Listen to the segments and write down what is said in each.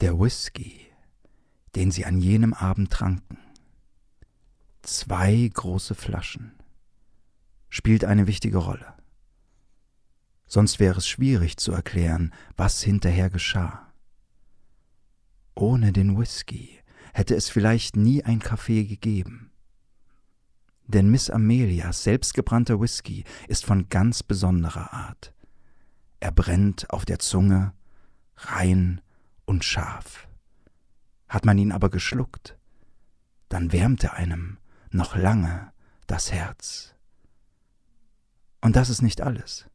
Der Whisky, den sie an jenem Abend tranken. Zwei große Flaschen. Spielt eine wichtige Rolle. Sonst wäre es schwierig zu erklären, was hinterher geschah. Ohne den Whisky hätte es vielleicht nie ein Kaffee gegeben. Denn Miss Amelias selbstgebrannter Whisky ist von ganz besonderer Art. Er brennt auf der Zunge, rein und scharf. Hat man ihn aber geschluckt, dann wärmt er einem noch lange das Herz. Und das ist nicht alles.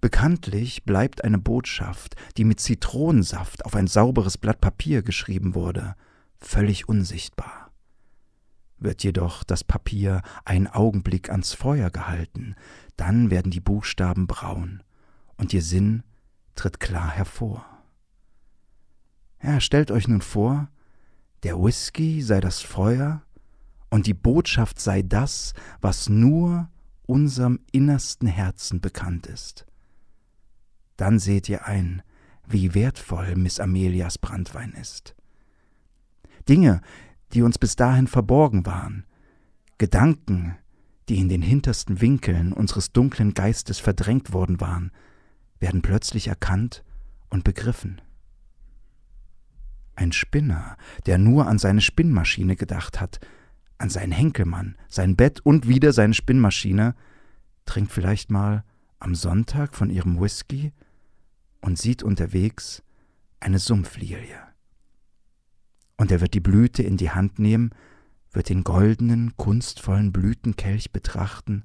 Bekanntlich bleibt eine Botschaft, die mit Zitronensaft auf ein sauberes Blatt Papier geschrieben wurde, völlig unsichtbar. Wird jedoch das Papier einen Augenblick ans Feuer gehalten, dann werden die Buchstaben braun und ihr Sinn tritt klar hervor. Ja, stellt euch nun vor, der Whisky sei das Feuer und die Botschaft sei das, was nur unserem innersten Herzen bekannt ist. Dann seht ihr ein, wie wertvoll Miss Amelias Brandwein ist. Dinge, die uns bis dahin verborgen waren, Gedanken, die in den hintersten Winkeln unseres dunklen Geistes verdrängt worden waren, werden plötzlich erkannt und begriffen. Ein Spinner, der nur an seine Spinnmaschine gedacht hat, an seinen Henkelmann, sein Bett und wieder seine Spinnmaschine, trinkt vielleicht mal am Sonntag von ihrem Whisky und sieht unterwegs eine Sumpflilie. Und er wird die Blüte in die Hand nehmen, wird den goldenen, kunstvollen Blütenkelch betrachten,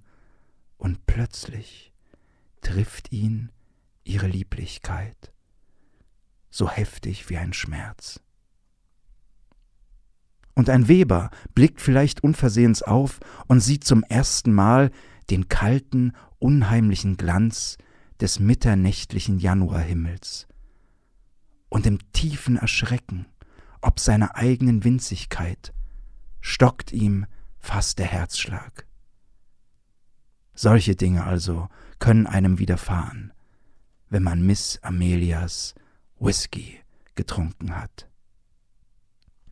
und plötzlich trifft ihn ihre Lieblichkeit, so heftig wie ein Schmerz. Und ein Weber blickt vielleicht unversehens auf und sieht zum ersten Mal den kalten, unheimlichen Glanz des mitternächtlichen Januarhimmels. Und im tiefen Erschrecken, ob seiner eigenen Winzigkeit, stockt ihm fast der Herzschlag. Solche Dinge also können einem widerfahren, wenn man Miss Amelias Whisky getrunken hat.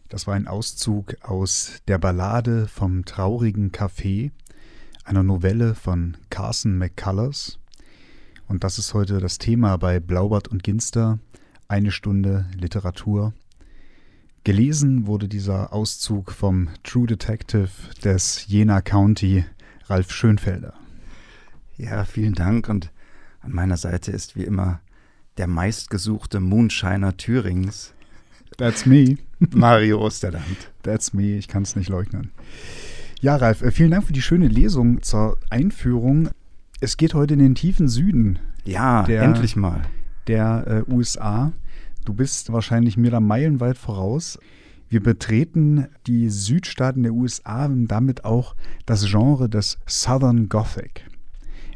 Das war ein Auszug aus der Ballade vom traurigen Café, einer Novelle von Carson McCullers. Und das ist heute das Thema bei Blaubart und Ginster, eine Stunde Literatur. Gelesen wurde dieser Auszug vom True Detective des Jena County, Ralf Schönfelder. Ja, vielen Dank und an meiner Seite ist wie immer der meistgesuchte Moonshiner Thürings. That's me. Mario Osterland. That's me, ich kann es nicht leugnen. Ja, Ralf, äh, vielen Dank für die schöne Lesung zur Einführung. Es geht heute in den tiefen Süden. Ja, der, endlich mal. Der äh, USA. Du bist wahrscheinlich mir da meilenweit voraus. Wir betreten die Südstaaten der USA und damit auch das Genre des Southern Gothic.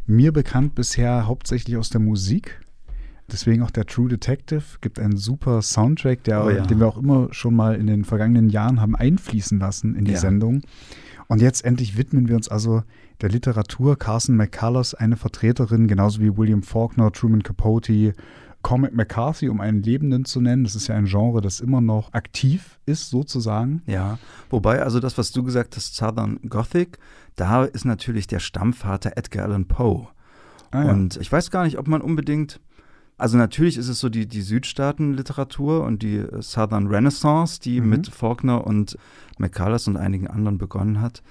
Mir bekannt bisher hauptsächlich aus der Musik. Deswegen auch der True Detective gibt einen super Soundtrack, der, oh ja. den wir auch immer schon mal in den vergangenen Jahren haben einfließen lassen in die ja. Sendung. Und jetzt endlich widmen wir uns also der Literatur. Carson McCullers, eine Vertreterin, genauso wie William Faulkner, Truman Capote, Cormac McCarthy, um einen Lebenden zu nennen. Das ist ja ein Genre, das immer noch aktiv ist, sozusagen. Ja, wobei also das, was du gesagt hast, Southern Gothic, da ist natürlich der Stammvater Edgar Allan Poe. Ah, ja. Und ich weiß gar nicht, ob man unbedingt also natürlich ist es so die, die Südstaaten-Literatur und die Southern Renaissance, die mhm. mit Faulkner und McCullers und einigen anderen begonnen hat.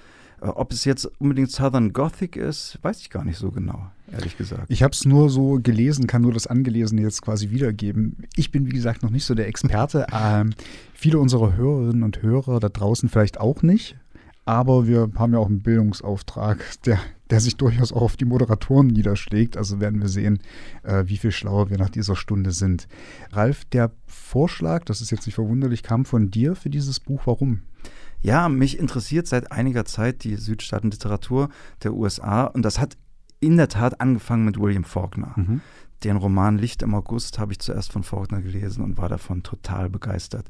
Äh, ob es jetzt unbedingt Southern Gothic ist, weiß ich gar nicht so genau, ehrlich gesagt. Ich habe es nur so gelesen, kann nur das Angelesene jetzt quasi wiedergeben. Ich bin, wie gesagt, noch nicht so der Experte. ähm, viele unserer Hörerinnen und Hörer da draußen vielleicht auch nicht. Aber wir haben ja auch einen Bildungsauftrag, der, der sich durchaus auch auf die Moderatoren niederschlägt. Also werden wir sehen, äh, wie viel schlauer wir nach dieser Stunde sind. Ralf, der Vorschlag, das ist jetzt nicht verwunderlich, kam von dir für dieses Buch. Warum? Ja, mich interessiert seit einiger Zeit die Südstaatenliteratur der USA und das hat in der Tat angefangen mit William Faulkner. Mhm. Den Roman Licht im August habe ich zuerst von Faulkner gelesen und war davon total begeistert.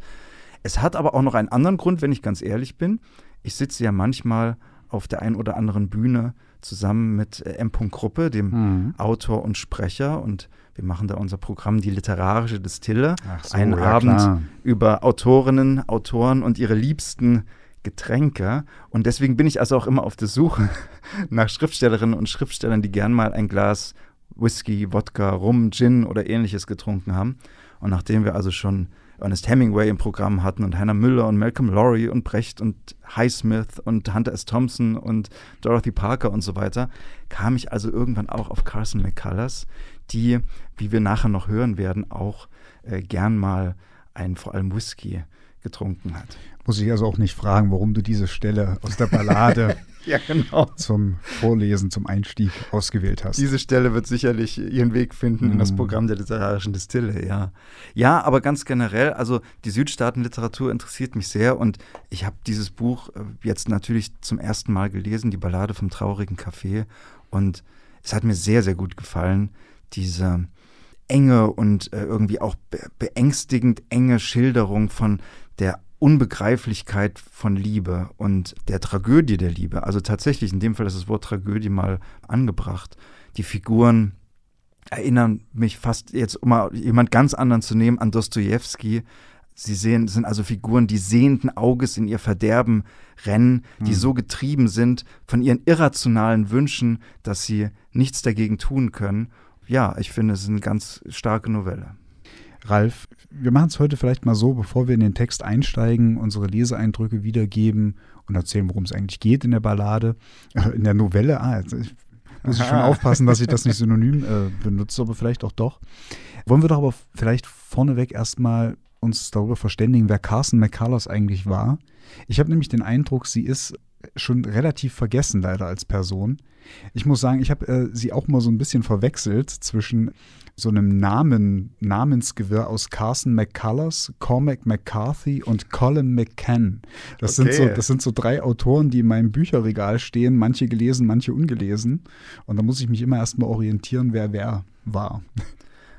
Es hat aber auch noch einen anderen Grund, wenn ich ganz ehrlich bin. Ich sitze ja manchmal auf der einen oder anderen Bühne zusammen mit äh, M. Gruppe, dem Mhm. Autor und Sprecher. Und wir machen da unser Programm Die literarische Distille. So, Einen ja, Abend klar. über Autorinnen, Autoren und ihre liebsten Getränke. Und deswegen bin ich also auch immer auf der Suche nach Schriftstellerinnen und Schriftstellern, die gern mal ein Glas Whisky, Wodka, Rum, Gin oder ähnliches getrunken haben. Und nachdem wir also schon Ernest Hemingway im Programm hatten und Hannah Müller und Malcolm Lowry und Brecht und Highsmith und Hunter S. Thompson und Dorothy Parker und so weiter, kam ich also irgendwann auch auf Carson McCullers, die, wie wir nachher noch hören werden, auch äh, gern mal einen vor allem Whisky getrunken hat. Muss ich also auch nicht fragen, warum du diese Stelle aus der Ballade Ja, genau. zum Vorlesen, zum Einstieg ausgewählt hast. Diese Stelle wird sicherlich ihren Weg finden in das Mhm. Programm der literarischen Distille, ja. Ja, aber ganz generell, also die Südstaatenliteratur interessiert mich sehr und ich habe dieses Buch äh, jetzt natürlich zum ersten Mal gelesen, die Ballade vom traurigen Café und es hat mir sehr, sehr gut gefallen, diese enge und äh, irgendwie auch be beängstigend enge Schilderung von der Unbegreiflichkeit von Liebe und der Tragödie der Liebe. Also tatsächlich, in dem Fall ist das Wort Tragödie mal angebracht. Die Figuren erinnern mich fast jetzt, um mal jemand ganz anderen zu nehmen, an Dostoevsky. Sie sehen, sind also Figuren, die sehenden Auges in ihr Verderben rennen, die Mhm. so getrieben sind von ihren irrationalen Wünschen, dass sie nichts dagegen tun können. Ja, ich finde, es ist eine ganz starke Novelle. Ralf, wir machen es heute vielleicht mal so, bevor wir in den Text einsteigen, unsere Leseeindrücke wiedergeben und erzählen, worum es eigentlich geht in der Ballade, äh, in der Novelle. Ah, jetzt ich- muss ich schon aufpassen, dass ich das nicht synonym äh, benutze, aber vielleicht auch doch. Wollen wir doch aber vielleicht vorneweg erstmal uns darüber verständigen, wer Carson McCullers eigentlich war. Ich habe nämlich den Eindruck, sie ist schon relativ vergessen leider als Person. Ich muss sagen, ich habe äh, sie auch mal so ein bisschen verwechselt zwischen so einem Namen, Namensgewirr aus Carson McCullers, Cormac McCarthy und Colin McCann. Das, sind so, Okay. das sind so drei Autoren, die in meinem Bücherregal stehen, manche gelesen, manche ungelesen. Und da muss ich mich immer erstmal orientieren, wer wer war.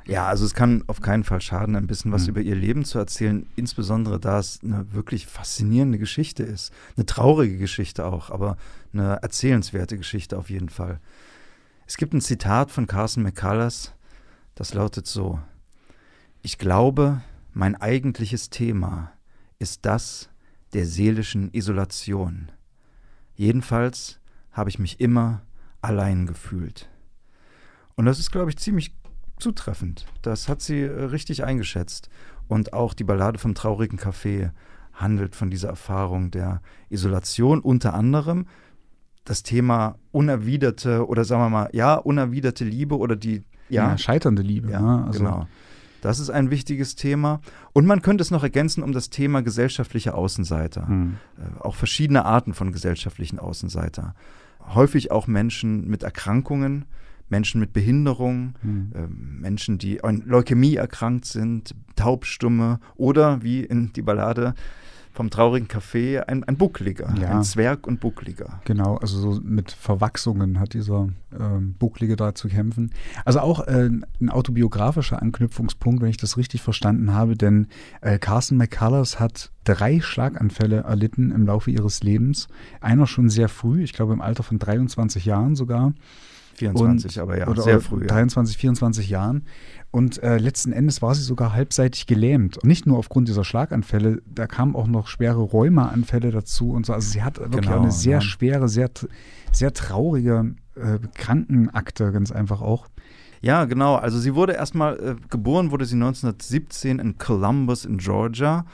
Ja, also es kann auf keinen Fall schaden, ein bisschen was Mhm. über ihr Leben zu erzählen, insbesondere da es eine wirklich faszinierende Geschichte ist. Eine traurige Geschichte auch, aber eine erzählenswerte Geschichte auf jeden Fall. Es gibt ein Zitat von Carson McCullers, das lautet so: Ich glaube, mein eigentliches Thema ist das der seelischen Isolation. Jedenfalls habe ich mich immer allein gefühlt. Und das ist, glaube ich, ziemlich zutreffend. Das hat sie äh, richtig eingeschätzt. Und auch die Ballade vom traurigen Café handelt von dieser Erfahrung der Isolation, unter anderem das Thema unerwiderte oder sagen wir mal, ja, unerwiderte Liebe oder die, ja, scheiternde Liebe. ja, ne? also, genau. Das ist ein wichtiges Thema. Und man könnte es noch ergänzen um das Thema gesellschaftliche Außenseiter hm. äh, auch verschiedene Arten von gesellschaftlichen Außenseiter. Häufig auch Menschen mit Erkrankungen, Menschen mit Behinderung, Hm. ähm, Menschen, die an Leukämie erkrankt sind, Taubstumme oder wie in die Ballade vom traurigen Café ein, ein Buckliger, Ja. ein Zwerg und Buckliger. Genau, also so mit Verwachsungen hat dieser ähm, Bucklige da zu kämpfen. Also auch äh, ein autobiografischer Anknüpfungspunkt, wenn ich das richtig verstanden habe, denn äh, Carson McCullers hat drei Schlaganfälle erlitten im Laufe ihres Lebens. Einer schon sehr früh, ich glaube im Alter von 23 Jahren sogar. 24, aber ja, oder sehr früh. Ja. 23, 24 Jahren. Und äh, letzten Endes war sie sogar halbseitig gelähmt. Und nicht nur aufgrund dieser Schlaganfälle, da kamen auch noch schwere Rheumaanfälle dazu und so. Also sie hat wirklich Genau, eine sehr ja. schwere, sehr, sehr traurige äh, Krankenakte, ganz einfach auch. Ja, genau. Also sie wurde erstmal, äh, geboren wurde sie 1917 in Columbus in Georgia.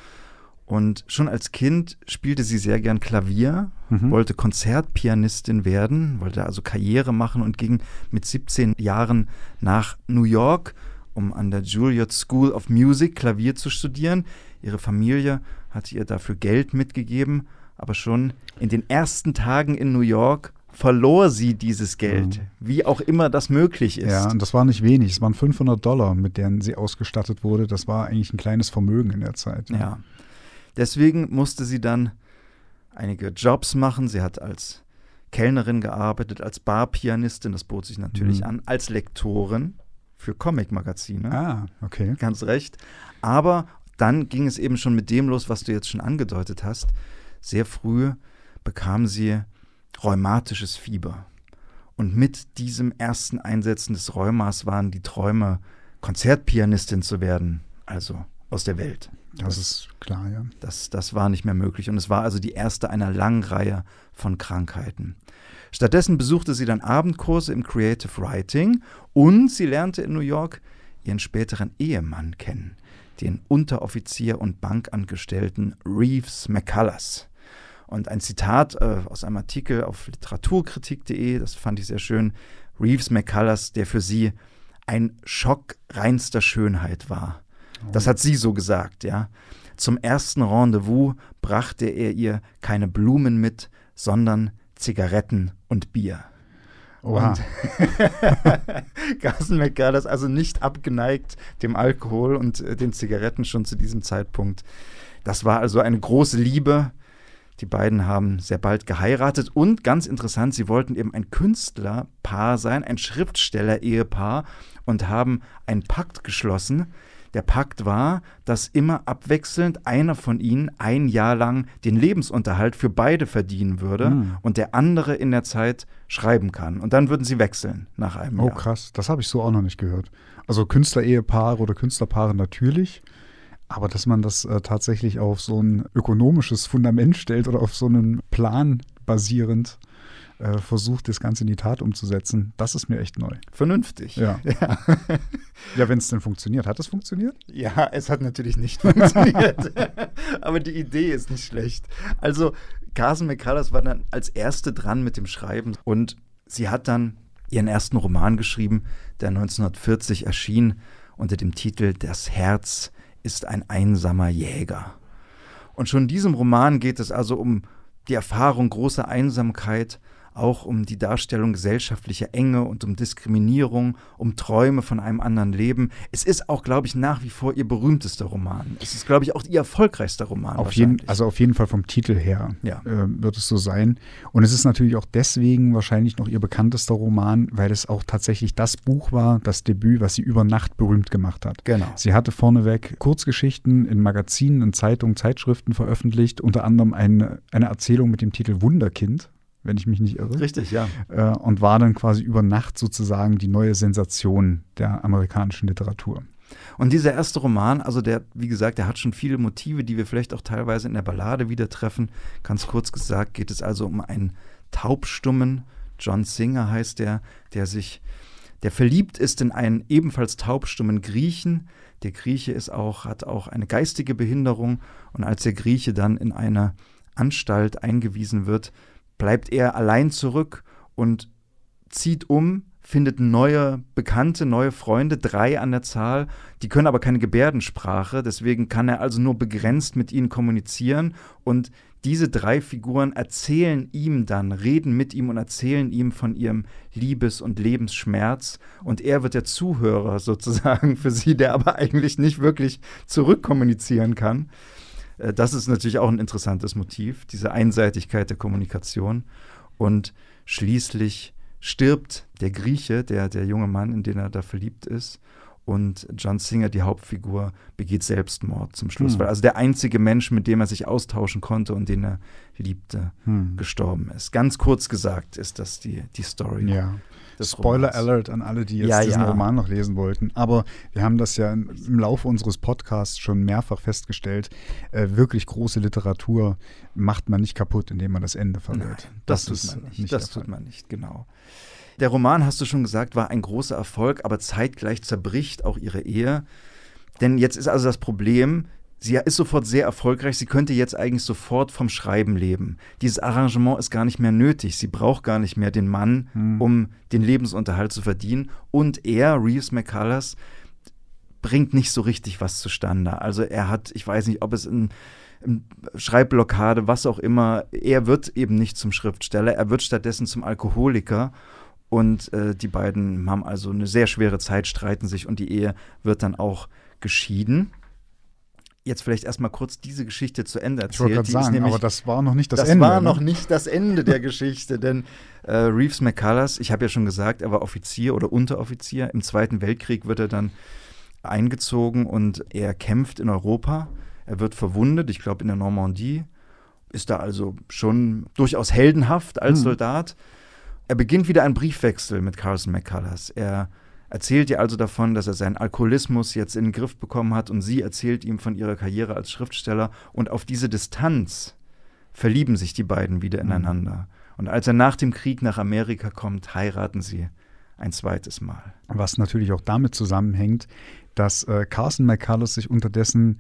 Und schon als Kind spielte sie sehr gern Klavier, Mhm. wollte Konzertpianistin werden, wollte also Karriere machen und ging mit 17 Jahren nach New York, um an der Juilliard School of Music Klavier zu studieren. Ihre Familie hatte ihr dafür Geld mitgegeben, aber schon in den ersten Tagen in New York verlor sie dieses Geld, wie auch immer das möglich ist. Mhm. Ja, und das war nicht wenig. Es waren 500 Dollar, mit denen sie ausgestattet wurde. Das war eigentlich ein kleines Vermögen in der Zeit. Ja. Deswegen musste sie dann einige Jobs machen. Sie hat als Kellnerin gearbeitet, als Barpianistin, das bot sich natürlich Mhm. an, als Lektorin für Comic-Magazine. Ah, okay. Ganz recht. Aber dann ging es eben schon mit dem los, was du jetzt schon angedeutet hast. Sehr früh bekam sie rheumatisches Fieber. Und mit diesem ersten Einsetzen des Rheumas waren die Träume, Konzertpianistin zu werden, also aus der Welt. Das, das ist klar, ja. Das, das war nicht mehr möglich. Und es war also die erste einer langen Reihe von Krankheiten. Stattdessen besuchte sie dann Abendkurse im Creative Writing und sie lernte in New York ihren späteren Ehemann kennen, den Unteroffizier und Bankangestellten Reeves McCullers. Und ein Zitat äh, aus einem Artikel auf literaturkritik.de, das fand ich sehr schön. Reeves McCullers, der für sie ein Schock reinster Schönheit war. Das hat sie so gesagt, ja. Zum ersten Rendezvous brachte er ihr keine Blumen mit, sondern Zigaretten und Bier. Oha. Und Carson McCullers also nicht abgeneigt dem Alkohol und äh, den Zigaretten schon zu diesem Zeitpunkt. Das war also eine große Liebe. Die beiden haben sehr bald geheiratet und ganz interessant, sie wollten eben ein Künstlerpaar sein, ein Schriftsteller-Ehepaar und haben einen Pakt geschlossen, der Pakt war, dass immer abwechselnd einer von ihnen ein Jahr lang den Lebensunterhalt für beide verdienen würde mhm. und der andere in der Zeit schreiben kann. Und dann würden sie wechseln nach einem oh, Jahr. Oh, krass. Das habe ich so auch noch nicht gehört. Also Künstlerehepaare oder Künstlerpaare natürlich. Aber dass man das äh, tatsächlich auf so ein ökonomisches Fundament stellt oder auf so einen Plan basierend, äh, versucht, das Ganze in die Tat umzusetzen, das ist mir echt neu. Vernünftig. Ja, ja. ja wenn es denn funktioniert. Hat es funktioniert? Ja, es hat natürlich nicht funktioniert. Aber die Idee ist nicht schlecht. Also, Carson McCullers war dann als Erste dran mit dem Schreiben und sie hat dann ihren ersten Roman geschrieben, der 1940 erschien unter dem Titel Das Herz ist ein einsamer Jäger. Und schon in diesem Roman geht es also um die Erfahrung großer Einsamkeit auch um die Darstellung gesellschaftlicher Enge und um Diskriminierung, um Träume von einem anderen Leben. Es ist auch, glaube ich, nach wie vor ihr berühmtester Roman. Es ist, glaube ich, auch ihr erfolgreichster Roman. Auf jeden, also auf jeden Fall vom Titel her ja. äh, wird es so sein. Und es ist natürlich auch deswegen wahrscheinlich noch ihr bekanntester Roman, weil es auch tatsächlich das Buch war, das Debüt, was sie über Nacht berühmt gemacht hat. Genau. Sie hatte vorneweg Kurzgeschichten in Magazinen, in Zeitungen, Zeitschriften veröffentlicht, unter anderem eine, eine Erzählung mit dem Titel Wunderkind wenn ich mich nicht irre. Richtig, ja. Äh, und war dann quasi über Nacht sozusagen die neue Sensation der amerikanischen Literatur. Und dieser erste Roman, also der, wie gesagt, der hat schon viele Motive, die wir vielleicht auch teilweise in der Ballade wieder treffen. Ganz kurz gesagt geht es also um einen taubstummen, John Singer heißt der, der sich, der verliebt ist in einen ebenfalls taubstummen Griechen. Der Grieche ist auch, hat auch eine geistige Behinderung und als der Grieche dann in eine Anstalt eingewiesen wird, bleibt er allein zurück und zieht um, findet neue Bekannte, neue Freunde, drei an der Zahl, die können aber keine Gebärdensprache, deswegen kann er also nur begrenzt mit ihnen kommunizieren. Und diese drei Figuren erzählen ihm dann, reden mit ihm und erzählen ihm von ihrem Liebes- und Lebensschmerz. Und er wird der Zuhörer sozusagen für sie, der aber eigentlich nicht wirklich zurückkommunizieren kann. Äh, das ist natürlich auch ein interessantes Motiv, diese Einseitigkeit der Kommunikation. Und schließlich stirbt der Grieche, der, der junge Mann, in den er da verliebt ist. Und John Singer, die Hauptfigur, begeht Selbstmord zum Schluss, hm. weil also der einzige Mensch, mit dem er sich austauschen konnte und den er liebte, hm. gestorben ist. Ganz kurz gesagt ist das die, die Story. Ja. Spoiler Romans. Alert an alle, die jetzt ja, diesen ja. Roman noch lesen wollten. Aber wir haben das ja im Laufe unseres Podcasts schon mehrfach festgestellt. Äh, wirklich große Literatur macht man nicht kaputt, indem man das Ende verliert. das, das tut man nicht. nicht das tut man nicht, genau. Der Roman, hast du schon gesagt, war ein großer Erfolg, aber zeitgleich zerbricht auch ihre Ehe. Denn jetzt ist also das Problem, Sie ist sofort sehr erfolgreich. Sie könnte jetzt eigentlich sofort vom Schreiben leben. Dieses Arrangement ist gar nicht mehr nötig. Sie braucht gar nicht mehr den Mann, hm. um den Lebensunterhalt zu verdienen. Und er, Reeves McCullers, bringt nicht so richtig was zustande. Also er hat, ich weiß nicht, ob es in, in Schreibblockade, was auch immer, er wird eben nicht zum Schriftsteller. Er wird stattdessen zum Alkoholiker. Und äh, die beiden haben also eine sehr schwere Zeit, streiten sich und die Ehe wird dann auch geschieden jetzt vielleicht erstmal kurz diese Geschichte zu Ende erzählt. Ich wollte gerade sagen, nämlich, aber das war noch nicht das, das Ende. Das war ne? noch nicht das Ende der Geschichte, denn äh, Reeves McCullers, ich habe ja schon gesagt, er war Offizier oder Unteroffizier. Im Zweiten Weltkrieg wird er dann eingezogen und er kämpft in Europa. Er wird verwundet, ich glaube in der Normandie. ist da also schon durchaus heldenhaft als mhm. Soldat. Er beginnt wieder einen Briefwechsel mit Carson McCullers. Er erzählt ihr also davon, dass er seinen Alkoholismus jetzt in den Griff bekommen hat und sie erzählt ihm von ihrer Karriere als Schriftsteller und auf diese Distanz verlieben sich die beiden wieder mhm. ineinander. Und als er nach dem Krieg nach Amerika kommt, heiraten sie ein zweites Mal. Was natürlich auch damit zusammenhängt, dass äh, Carson McCullers sich unterdessen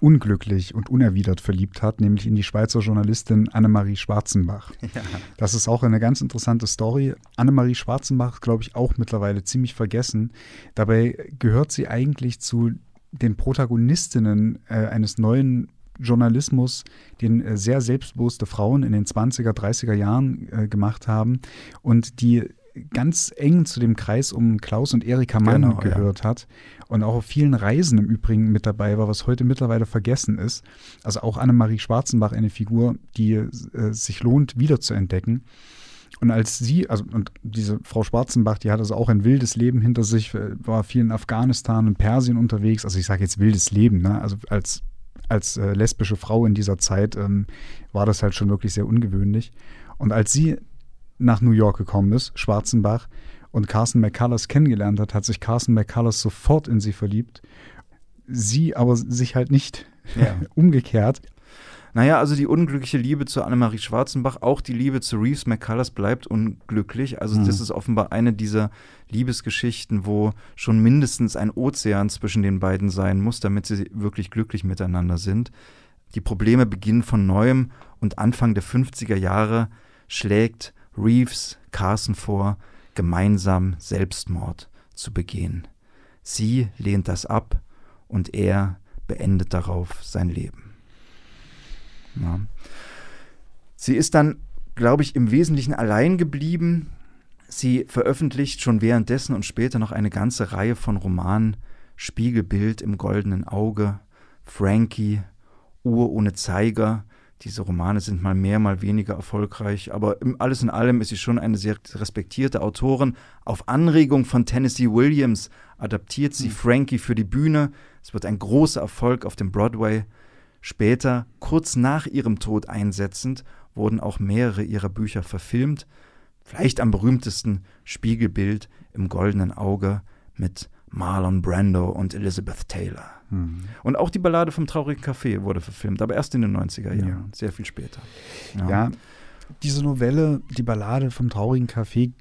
unglücklich und unerwidert verliebt hat, nämlich in die Schweizer Journalistin Annemarie Schwarzenbach. Ja. Das ist auch eine ganz interessante Story. Annemarie Schwarzenbach ist, glaube ich, auch mittlerweile ziemlich vergessen. Dabei gehört sie eigentlich zu den Protagonistinnen äh, eines neuen Journalismus, den äh, sehr selbstbewusste Frauen in den 20er, 30er Jahren äh, gemacht haben und die ganz eng zu dem Kreis um Klaus und Erika Mann genau, gehört ja. hat und auch auf vielen Reisen im Übrigen mit dabei war, was heute mittlerweile vergessen ist. Also auch Annemarie Schwarzenbach eine Figur, die äh, sich lohnt wiederzuentdecken. Und als sie, also und diese Frau Schwarzenbach, die hat also auch ein wildes Leben hinter sich, äh, war viel in Afghanistan und Persien unterwegs. Also ich sage jetzt wildes Leben, ne? Also als, als äh, lesbische Frau in dieser Zeit ähm, war das halt schon wirklich sehr ungewöhnlich. Und als sie nach New York gekommen ist, Schwarzenbach, und Carson McCullers kennengelernt hat, hat sich Carson McCullers sofort in sie verliebt. Sie aber sich halt nicht ja. umgekehrt. Naja, also die unglückliche Liebe zu Annemarie Schwarzenbach, auch die Liebe zu Reeves McCullers bleibt unglücklich. Also mhm. das ist offenbar eine dieser Liebesgeschichten, wo schon mindestens ein Ozean zwischen den beiden sein muss, damit sie wirklich glücklich miteinander sind. Die Probleme beginnen von neuem und Anfang der 50er Jahre schlägt Reeves Carson vor, gemeinsam Selbstmord zu begehen. Sie lehnt das ab und er beendet darauf sein Leben. Ja. Sie ist dann, glaube ich, im Wesentlichen allein geblieben. Sie veröffentlicht schon währenddessen und später noch eine ganze Reihe von Romanen. Spiegelbild im goldenen Auge, Frankie, Uhr ohne Zeiger, diese Romane sind mal mehr, mal weniger erfolgreich, aber alles in allem ist sie schon eine sehr respektierte Autorin. Auf Anregung von Tennessee Williams adaptiert sie mhm. Frankie für die Bühne. Es wird ein großer Erfolg auf dem Broadway. Später, kurz nach ihrem Tod einsetzend, wurden auch mehrere ihrer Bücher verfilmt. Vielleicht am berühmtesten Spiegelbild im goldenen Auge mit Marlon Brando und Elizabeth Taylor. Mhm. Und auch die Ballade vom traurigen Café wurde verfilmt, aber erst in den 90er Jahren, ja. sehr viel später. Ja. ja, diese Novelle, die Ballade vom traurigen Café,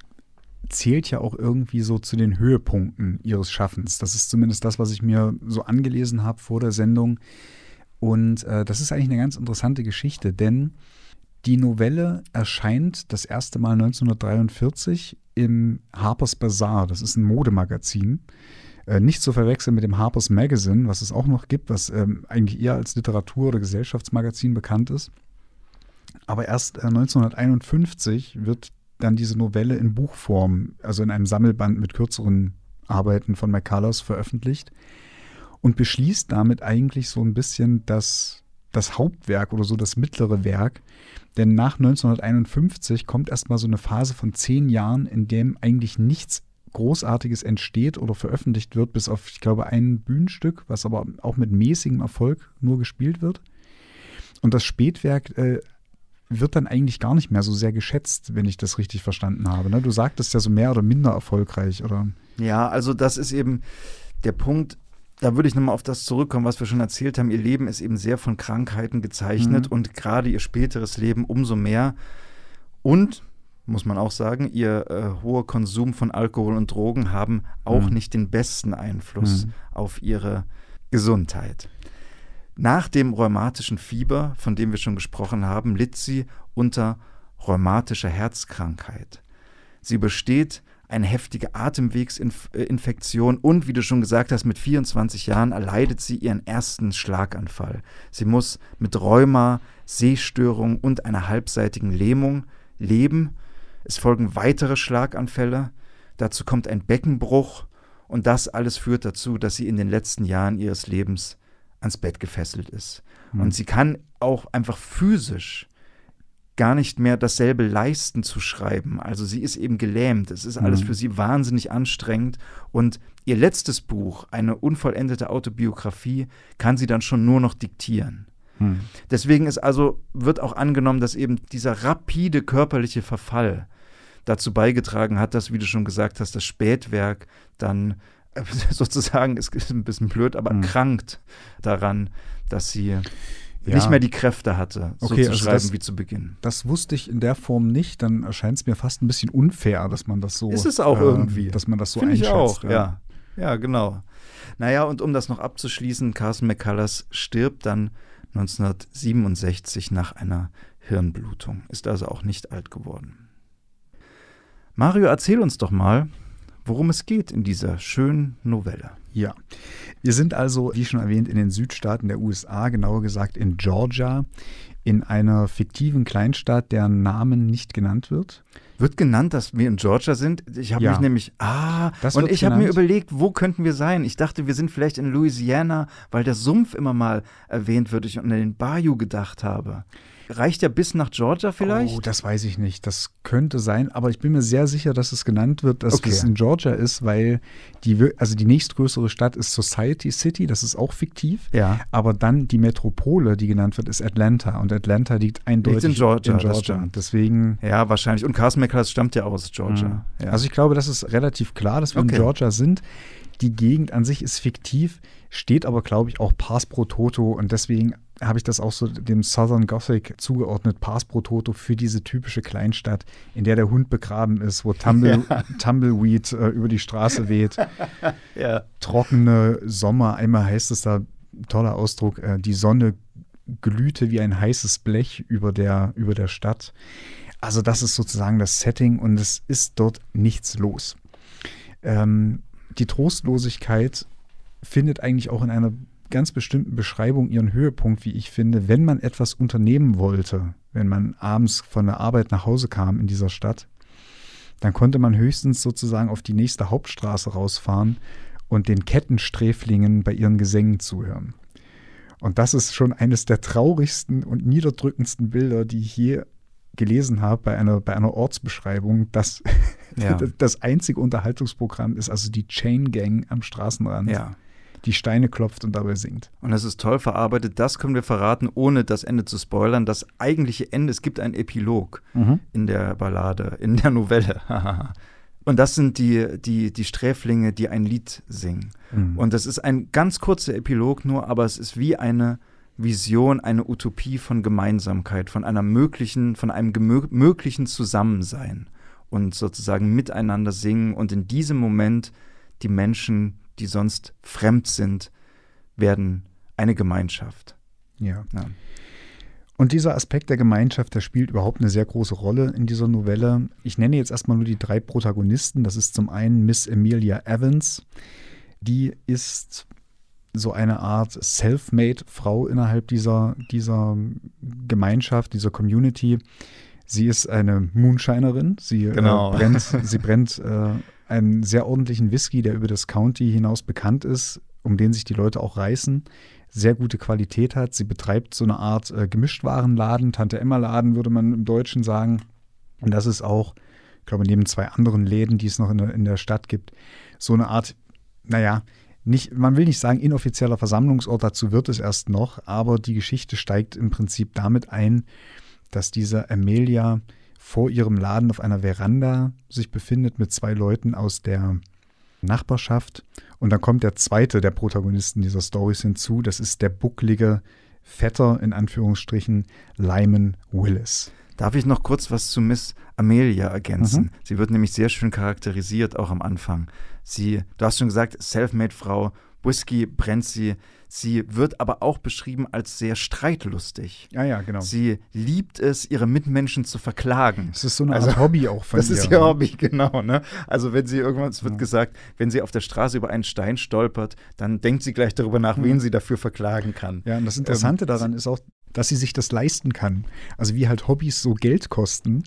zählt ja auch irgendwie so zu den Höhepunkten ihres Schaffens. Das ist zumindest das, was ich mir so angelesen habe vor der Sendung. Und äh, das ist eigentlich eine ganz interessante Geschichte, denn die Novelle erscheint das erste Mal 1943 im Harper's Bazaar. Das ist ein Modemagazin. Äh, nicht zu verwechseln mit dem Harper's Magazine, was es auch noch gibt, was ähm, eigentlich eher als Literatur- oder Gesellschaftsmagazin bekannt ist. Aber erst äh, 1951 wird dann diese Novelle in Buchform, also in einem Sammelband mit kürzeren Arbeiten von McCullers veröffentlicht und beschließt damit eigentlich so ein bisschen das, das Hauptwerk oder so das mittlere Werk. Denn nach 1951 kommt erstmal so eine Phase von zehn Jahren, in dem eigentlich nichts Großartiges entsteht oder veröffentlicht wird, bis auf, ich glaube, ein Bühnenstück, was aber auch mit mäßigem Erfolg nur gespielt wird. Und das Spätwerk äh, wird dann eigentlich gar nicht mehr so sehr geschätzt, wenn ich das richtig verstanden habe. Ne? Du sagtest ja so mehr oder minder erfolgreich, oder? Ja, also das ist eben der Punkt. Da würde ich nochmal auf das zurückkommen, was wir schon erzählt haben. Ihr Leben ist eben sehr von Krankheiten gezeichnet mhm. und gerade ihr späteres Leben umso mehr. Und muss man auch sagen, ihr äh, hoher Konsum von Alkohol und Drogen haben auch mhm. nicht den besten Einfluss mhm. auf ihre Gesundheit. Nach dem rheumatischen Fieber, von dem wir schon gesprochen haben, litt sie unter rheumatischer Herzkrankheit. Sie besteht eine heftige Atemwegsinfektion und, wie du schon gesagt hast, mit 24 Jahren erleidet sie ihren ersten Schlaganfall. Sie muss mit Rheuma, Sehstörung und einer halbseitigen Lähmung leben es folgen weitere Schlaganfälle, dazu kommt ein Beckenbruch und das alles führt dazu, dass sie in den letzten Jahren ihres Lebens ans Bett gefesselt ist. Mhm. Und sie kann auch einfach physisch gar nicht mehr dasselbe leisten zu schreiben. Also sie ist eben gelähmt. Es ist alles mhm. für sie wahnsinnig anstrengend. Und ihr letztes Buch, eine unvollendete Autobiografie, kann sie dann schon nur noch diktieren. Hm. Deswegen ist also, wird auch angenommen, dass eben dieser rapide körperliche Verfall dazu beigetragen hat, dass, wie du schon gesagt hast, das Spätwerk dann äh, sozusagen, ist, ein bisschen blöd, aber hm. krankt daran, dass sie ja. nicht mehr die Kräfte hatte, so okay, zu also schreiben das, wie zu Beginn. Das wusste ich in der Form nicht. Dann erscheint es mir fast ein bisschen unfair, dass man das so. Ist es auch äh, irgendwie. Dass man das so Find einschätzt. Ich auch, ja. ja. Ja, genau. Naja, und um das noch abzuschließen, Carson McCullers stirbt dann 1967 nach einer Hirnblutung, ist also auch nicht alt geworden. Mario, erzähl uns doch mal, worum es geht in dieser schönen Novelle. Ja, wir sind also, wie schon erwähnt, in den Südstaaten der USA, genauer gesagt in Georgia, in einer fiktiven Kleinstadt, deren Namen nicht genannt wird. Wird genannt, dass wir in Georgia sind? Ich habe ja. mich nämlich, ah, das und ich habe mir überlegt, wo könnten wir sein? Ich dachte, wir sind vielleicht in Louisiana, weil der Sumpf immer mal erwähnt wird ich an den Bayou gedacht habe. Reicht ja bis nach Georgia vielleicht? Oh, das weiß ich nicht. Das könnte sein, aber ich bin mir sehr sicher, dass es genannt wird, dass okay. es in Georgia ist, weil die, also die nächstgrößere Stadt ist Society City, das ist auch fiktiv. Ja. Aber dann die Metropole, die genannt wird, ist Atlanta. Und Atlanta liegt eindeutig liegt in Georgia. In Georgia. Deswegen. Ja, wahrscheinlich. Und Carson McCullers stammt ja aus Georgia. Mhm. Ja. Also ich glaube, das ist relativ klar, dass wir okay. in Georgia sind. Die Gegend an sich ist fiktiv, steht aber, glaube ich, auch Pass pro Toto und deswegen habe ich das auch so dem Southern Gothic zugeordnet, Pass pro Toto für diese typische Kleinstadt, in der der Hund begraben ist, wo Tumble, ja. Tumbleweed äh, über die Straße weht. ja. Trockene Sommer, einmal heißt es da, toller Ausdruck, äh, die Sonne glühte wie ein heißes Blech über der, über der Stadt. Also das ist sozusagen das Setting und es ist dort nichts los. Ähm, die Trostlosigkeit findet eigentlich auch in einer ganz bestimmten Beschreibung ihren Höhepunkt, wie ich finde, wenn man etwas unternehmen wollte, wenn man abends von der Arbeit nach Hause kam in dieser Stadt, dann konnte man höchstens sozusagen auf die nächste Hauptstraße rausfahren und den Kettensträflingen bei ihren Gesängen zuhören. Und das ist schon eines der traurigsten und niederdrückendsten Bilder, die ich je gelesen habe bei einer, bei einer Ortsbeschreibung, dass ja. das einzige Unterhaltungsprogramm ist also die Chain Gang am Straßenrand. Ja die Steine klopft und dabei singt. Und das ist toll verarbeitet. Das können wir verraten, ohne das Ende zu spoilern. Das eigentliche Ende, es gibt einen Epilog mhm. in der Ballade, in der Novelle. und das sind die, die, die Sträflinge, die ein Lied singen. Mhm. Und das ist ein ganz kurzer Epilog nur, aber es ist wie eine Vision, eine Utopie von Gemeinsamkeit, von einer möglichen, von einem möglichen Zusammensein und sozusagen miteinander singen und in diesem Moment die Menschen die sonst fremd sind, werden eine Gemeinschaft. Ja. ja. Und dieser Aspekt der Gemeinschaft, der spielt überhaupt eine sehr große Rolle in dieser Novelle. Ich nenne jetzt erstmal nur die drei Protagonisten. Das ist zum einen Miss Amelia Evans. Die ist so eine Art Self-Made-Frau innerhalb dieser, dieser Gemeinschaft, dieser Community. Sie ist eine Moonshinerin. Sie äh, genau. äh, brennt, sie brennt äh, einen sehr ordentlichen Whisky, der über das County hinaus bekannt ist, um den sich die Leute auch reißen. Sehr gute Qualität hat. Sie betreibt so eine Art äh, Gemischtwarenladen, Tante-Emma-Laden würde man im Deutschen sagen. Und das ist auch, ich glaube, neben zwei anderen Läden, die es noch in der, in der Stadt gibt, so eine Art, naja, nicht, man will nicht sagen inoffizieller Versammlungsort, dazu wird es erst noch, aber die Geschichte steigt im Prinzip damit ein, dass diese Amelia vor ihrem Laden auf einer Veranda sich befindet mit zwei Leuten aus der Nachbarschaft. Und dann kommt der zweite der Protagonisten dieser Stories hinzu. Das ist der bucklige Vetter, in Anführungsstrichen, Lyman Willis. Darf ich noch kurz was zu Miss Amelia ergänzen? Mhm. Sie wird nämlich sehr schön charakterisiert, auch am Anfang. Sie, du hast schon gesagt, Selfmade-Frau, Whisky brennt sie. Sie wird aber auch beschrieben als sehr streitlustig. Ja, ja, genau. Sie liebt es, ihre Mitmenschen zu verklagen. Das ist so eine Art also, Hobby auch von das ihr. Das ist ihr Hobby, genau. Ne? Also wenn sie irgendwann, es wird ja. gesagt, wenn sie auf der Straße über einen Stein stolpert, dann denkt sie gleich darüber nach, mhm. wen sie dafür verklagen kann. Ja, und das Interessante ähm, daran ist auch, dass sie sich das leisten kann. Also wie halt Hobbys so Geld kosten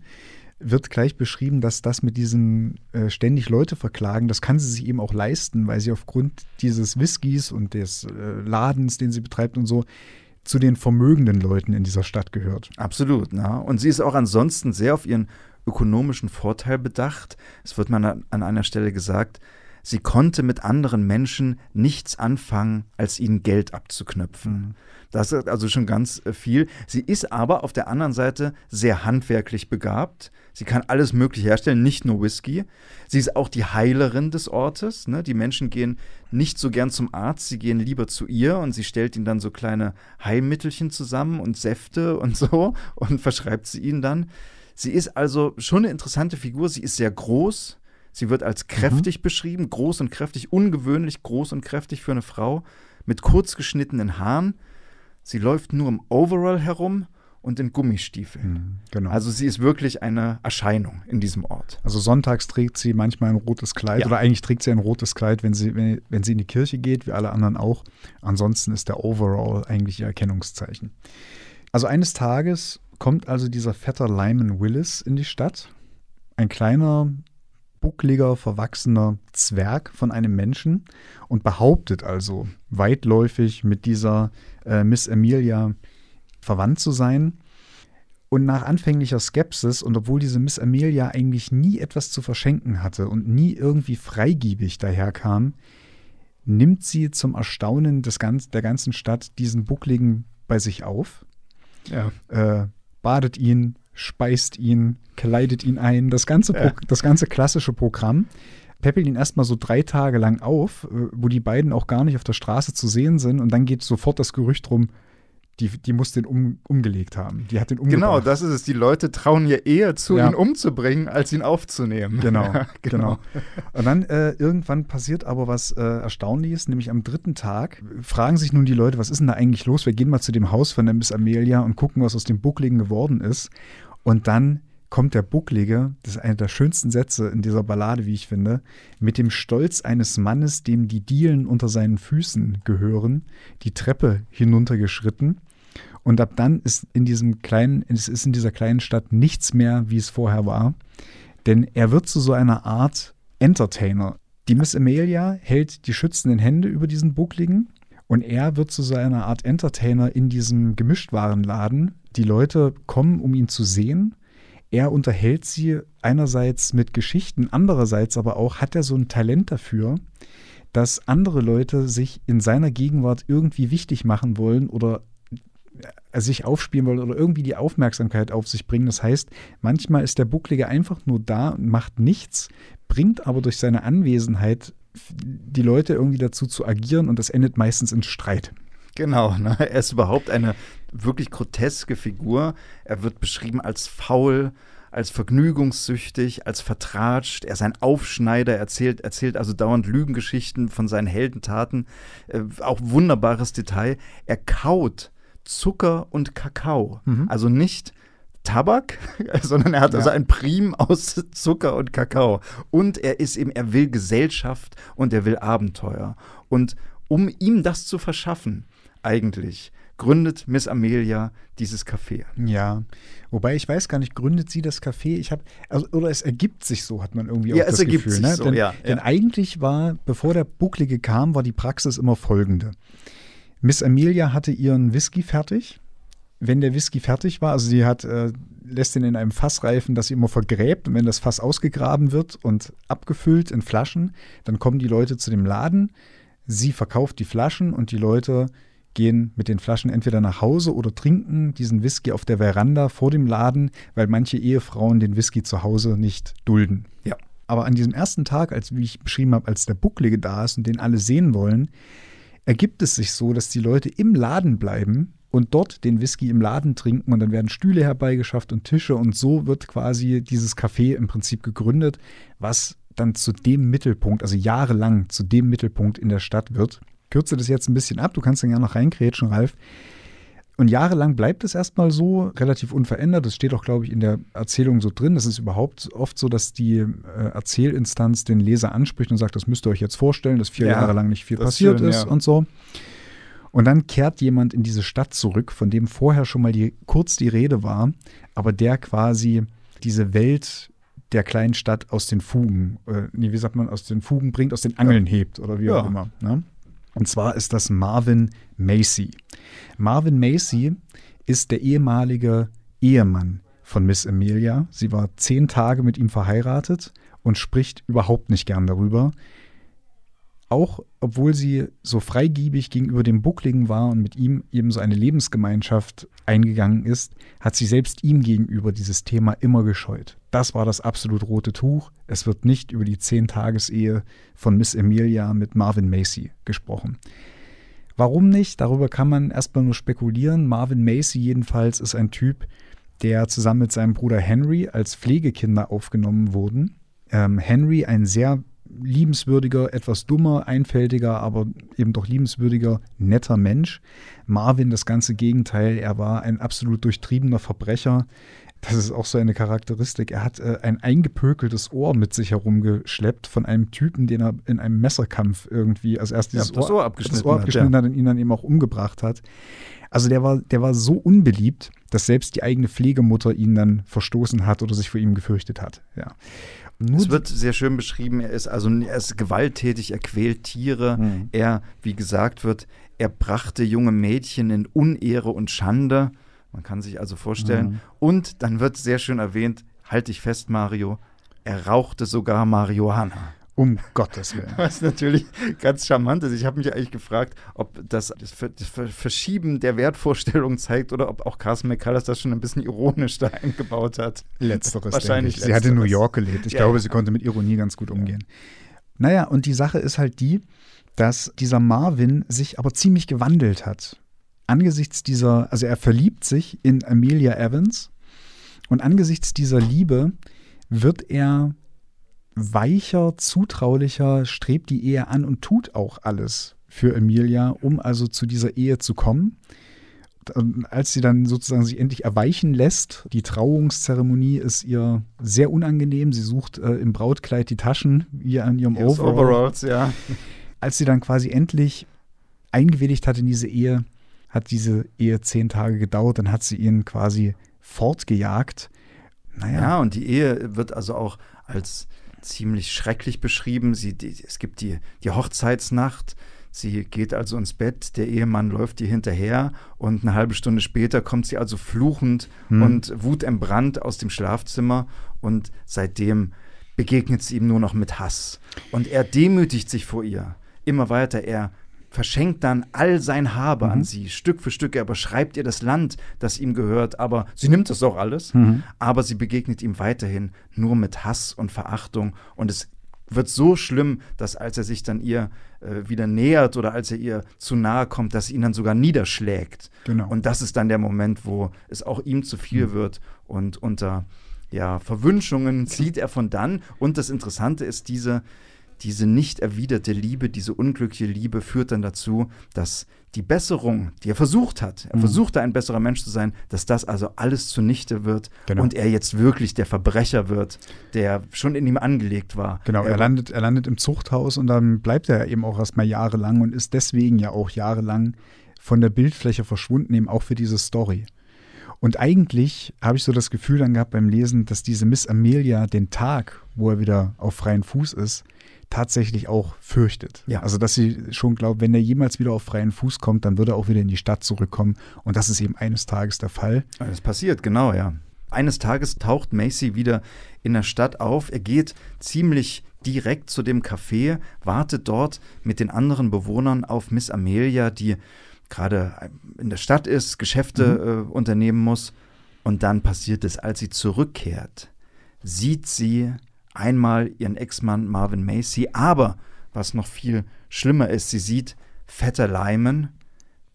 wird gleich beschrieben, dass das mit diesen äh, ständig Leute verklagen, das kann sie sich eben auch leisten, weil sie aufgrund dieses Whiskys und des äh, Ladens, den sie betreibt und so, zu den vermögenden Leuten in dieser Stadt gehört. Absolut, na. Und sie ist auch ansonsten sehr auf ihren ökonomischen Vorteil bedacht. Es wird mal an einer Stelle gesagt, sie konnte mit anderen Menschen nichts anfangen, als ihnen Geld abzuknöpfen. Mhm. Das ist also schon ganz äh, viel. Sie ist aber auf der anderen Seite sehr handwerklich begabt. Sie kann alles Mögliche herstellen, nicht nur Whisky. Sie ist auch die Heilerin des Ortes. Ne? Die Menschen gehen nicht so gern zum Arzt, sie gehen lieber zu ihr und sie stellt ihnen dann so kleine Heilmittelchen zusammen und Säfte und so und verschreibt sie ihnen dann. Sie ist also schon eine interessante Figur. Sie ist sehr groß. Sie wird als kräftig mhm. beschrieben, groß und kräftig, ungewöhnlich groß und kräftig für eine Frau, mit kurz geschnittenen Haaren. Sie läuft nur im Overall herum und in Gummistiefeln. Mhm, genau. Also sie ist wirklich eine Erscheinung in diesem Ort. Also sonntags trägt sie manchmal ein rotes Kleid ja. oder eigentlich trägt sie ein rotes Kleid, wenn sie, wenn, wenn sie in die Kirche geht, wie alle anderen auch. Ansonsten ist der Overall eigentlich ihr Erkennungszeichen. Also eines Tages kommt also dieser Vetter Lyman Willis in die Stadt. Ein kleiner, buckliger, verwachsener Zwerg von einem Menschen und behauptet also weitläufig mit dieser äh, Miss Amelia verwandt zu sein. Und nach anfänglicher Skepsis und obwohl diese Miss Amelia eigentlich nie etwas zu verschenken hatte und nie irgendwie freigiebig daherkam, nimmt sie zum Erstaunen des ganz, der ganzen Stadt diesen Buckligen bei sich auf, ja. äh, badet ihn, speist ihn, kleidet ihn ein, das ganze, ja. das ganze klassische Programm peppelt ihn erstmal so drei Tage lang auf, äh, wo die beiden auch gar nicht auf der Straße zu sehen sind. Und dann geht sofort das Gerücht rum, die, die muss den um, umgelegt haben. Die hat den umgebracht. Genau, das ist es. Die Leute trauen ja eher zu, ja. ihn umzubringen, als ihn aufzunehmen. Genau, ja, genau. genau. Und dann äh, irgendwann passiert aber was äh, Erstaunliches, nämlich am dritten Tag fragen sich nun die Leute, was ist denn da eigentlich los? Wir gehen mal zu dem Haus von der Miss Amelia und gucken, was aus dem Buckligen geworden ist. Und dann kommt der Bucklige, das ist einer der schönsten Sätze in dieser Ballade, wie ich finde, mit dem Stolz eines Mannes, dem die Dielen unter seinen Füßen gehören, die Treppe hinuntergeschritten. Und ab dann ist in diesem kleinen, es ist in dieser kleinen Stadt nichts mehr, wie es vorher war. Denn er wird zu so einer Art Entertainer. Die Miss Amelia hält die schützenden Hände über diesen Buckligen und er wird zu so einer Art Entertainer in diesem Gemischtwarenladen. Die Leute kommen, um ihn zu sehen er unterhält sie einerseits mit Geschichten, andererseits aber auch hat er so ein Talent dafür, dass andere Leute sich in seiner Gegenwart irgendwie wichtig machen wollen oder äh, sich aufspielen wollen oder irgendwie die Aufmerksamkeit auf sich bringen. Das heißt, manchmal ist der Bucklige einfach nur da und macht nichts, bringt aber durch seine Anwesenheit die Leute irgendwie dazu zu agieren und das endet meistens in Streit. Genau, ne? er ist überhaupt eine wirklich groteske Figur. Er wird beschrieben als faul, als vergnügungssüchtig, als vertratscht. Er ist ein Aufschneider, erzählt, erzählt also dauernd Lügengeschichten von seinen Heldentaten. Äh, auch wunderbares Detail. Er kaut Zucker und Kakao. Mhm. Also nicht Tabak, sondern er hat ja. also ein Prim aus Zucker und Kakao. Und er ist eben, er will Gesellschaft und er will Abenteuer. Und um ihm das zu verschaffen, eigentlich, gründet Miss Amelia dieses Café. Ja, wobei ich weiß gar nicht, gründet sie das Café? Ich habe, also, oder es ergibt sich so, hat man irgendwie ja, auch das es ergibt Gefühl. Sich ne? so, denn, ja, denn eigentlich war, bevor der Bucklige kam, war die Praxis immer folgende. Miss Amelia hatte ihren Whisky fertig. Wenn der Whisky fertig war, also sie hat, äh, lässt ihn in einem Fass reifen, das sie immer vergräbt. Und wenn das Fass ausgegraben wird und abgefüllt in Flaschen, dann kommen die Leute zu dem Laden. Sie verkauft die Flaschen und die Leute gehen mit den Flaschen entweder nach Hause oder trinken diesen Whisky auf der Veranda vor dem Laden, weil manche Ehefrauen den Whisky zu Hause nicht dulden. Ja. Aber an diesem ersten Tag, als wie ich beschrieben habe, als der Bucklige da ist und den alle sehen wollen, ergibt es sich so, dass die Leute im Laden bleiben und dort den Whisky im Laden trinken und dann werden Stühle herbeigeschafft und Tische und so wird quasi dieses Café im Prinzip gegründet, was dann zu dem Mittelpunkt, also jahrelang zu dem Mittelpunkt in der Stadt wird kürze das jetzt ein bisschen ab, du kannst dann gerne noch reinkrätschen, Ralf. Und jahrelang bleibt es erstmal so, relativ unverändert. Das steht auch, glaube ich, in der Erzählung so drin. Das ist überhaupt oft so, dass die äh, Erzählinstanz den Leser anspricht und sagt, das müsst ihr euch jetzt vorstellen, dass vier ja, Jahre lang nicht viel passiert schön, ist ja. und so. Und dann kehrt jemand in diese Stadt zurück, von dem vorher schon mal die, kurz die Rede war, aber der quasi diese Welt der kleinen Stadt aus den Fugen, äh, nee, wie sagt man, aus den Fugen bringt, aus den Angeln ja. hebt oder wie auch immer. Ne? Und zwar ist das Marvin Macy. Marvin Macy ist der ehemalige Ehemann von Miss Amelia. Sie war zehn Tage mit ihm verheiratet und spricht überhaupt nicht gern darüber. Auch obwohl sie so freigiebig gegenüber dem Buckligen war und mit ihm eben so eine Lebensgemeinschaft eingegangen ist, hat sie selbst ihm gegenüber dieses Thema immer gescheut. Das war das absolut rote Tuch. Es wird nicht über die Zehn-Tages-Ehe von Miss Emilia mit Marvin Macy gesprochen. Warum nicht? Darüber kann man erstmal nur spekulieren. Marvin Macy jedenfalls ist ein Typ, der zusammen mit seinem Bruder Henry als Pflegekinder aufgenommen wurden. Ähm, Henry, ein sehr liebenswürdiger, etwas dummer, einfältiger, aber eben doch liebenswürdiger, netter Mensch. Marvin das ganze Gegenteil. Er war ein absolut durchtriebener Verbrecher. Das ist auch so eine Charakteristik. Er hat äh, ein eingepökeltes Ohr mit sich herumgeschleppt von einem Typen, den er in einem Messerkampf irgendwie, also erst dieses ja, das Ohr, abgeschnitten, das Ohr abgeschnitten hat, ja. hat und ihn dann eben auch umgebracht hat. Also der war, der war so unbeliebt, dass selbst die eigene Pflegemutter ihn dann verstoßen hat oder sich vor ihm gefürchtet hat. Ja. Es wird sehr schön beschrieben, er ist also er ist gewalttätig, er quält Tiere, mhm. er, wie gesagt wird, er brachte junge Mädchen in Unehre und Schande. Man kann sich also vorstellen. Mhm. Und dann wird sehr schön erwähnt, halte ich fest, Mario, er rauchte sogar Marihuana. Um Gottes Willen. Was natürlich ganz charmant ist. Ich habe mich eigentlich gefragt, ob das das Verschieben der Wertvorstellung zeigt oder ob auch Carson McCullers das schon ein bisschen ironisch da eingebaut hat. Letzteres. Wahrscheinlich. Sie hat in New York gelebt. Ich ja, glaube, ja. sie konnte mit Ironie ganz gut umgehen. Ja. Naja, und die Sache ist halt die, dass dieser Marvin sich aber ziemlich gewandelt hat angesichts dieser, also er verliebt sich in Amelia Evans und angesichts dieser Liebe wird er weicher, zutraulicher, strebt die Ehe an und tut auch alles für Emilia, um also zu dieser Ehe zu kommen. Und als sie dann sozusagen sich endlich erweichen lässt, die Trauungszeremonie ist ihr sehr unangenehm. Sie sucht äh, im Brautkleid die Taschen, wie an ihrem Overall. Overalls, ja. Als sie dann quasi endlich eingewilligt hat in diese Ehe, hat diese Ehe zehn Tage gedauert, dann hat sie ihn quasi fortgejagt. Naja. Ja, und die Ehe wird also auch als ziemlich schrecklich beschrieben. Sie, die, es gibt die, die Hochzeitsnacht. Sie geht also ins Bett, der Ehemann läuft ihr hinterher und eine halbe Stunde später kommt sie also fluchend hm. und wutentbrannt aus dem Schlafzimmer und seitdem begegnet sie ihm nur noch mit Hass. Und er demütigt sich vor ihr. Immer weiter, er verschenkt dann all sein Habe mhm. an sie, Stück für Stück. Er beschreibt ihr das Land, das ihm gehört, aber sie nimmt das auch alles. Mhm. Aber sie begegnet ihm weiterhin nur mit Hass und Verachtung. Und es wird so schlimm, dass als er sich dann ihr äh, wieder nähert oder als er ihr zu nahe kommt, dass sie ihn dann sogar niederschlägt. Genau. Und das ist dann der Moment, wo es auch ihm zu viel mhm. wird und unter ja, Verwünschungen zieht er von dann. Und das Interessante ist, diese, diese nicht erwiderte Liebe, diese unglückliche Liebe führt dann dazu, dass die Besserung, die er versucht hat, er mhm. versuchte ein besserer Mensch zu sein, dass das also alles zunichte wird genau. und er jetzt wirklich der Verbrecher wird, der schon in ihm angelegt war. Genau, er, er landet, er landet im Zuchthaus und dann bleibt er eben auch erstmal jahrelang und ist deswegen ja auch jahrelang von der Bildfläche verschwunden, eben auch für diese Story. Und eigentlich habe ich so das Gefühl dann gehabt beim Lesen, dass diese Miss Amelia den Tag, wo er wieder auf freien Fuß ist, tatsächlich auch fürchtet. Ja. Also, dass sie schon glaubt, wenn er jemals wieder auf freien Fuß kommt, dann würde er auch wieder in die Stadt zurückkommen. Und das ist eben eines Tages der Fall. Das passiert, genau, ja. Eines Tages taucht Macy wieder in der Stadt auf. Er geht ziemlich direkt zu dem Café, wartet dort mit den anderen Bewohnern auf Miss Amelia, die gerade in der Stadt ist, Geschäfte mhm. äh, unternehmen muss. Und dann passiert es, als sie zurückkehrt, sieht sie einmal ihren Ex-Mann Marvin Macy, aber was noch viel schlimmer ist, sie sieht Vetter Lyman,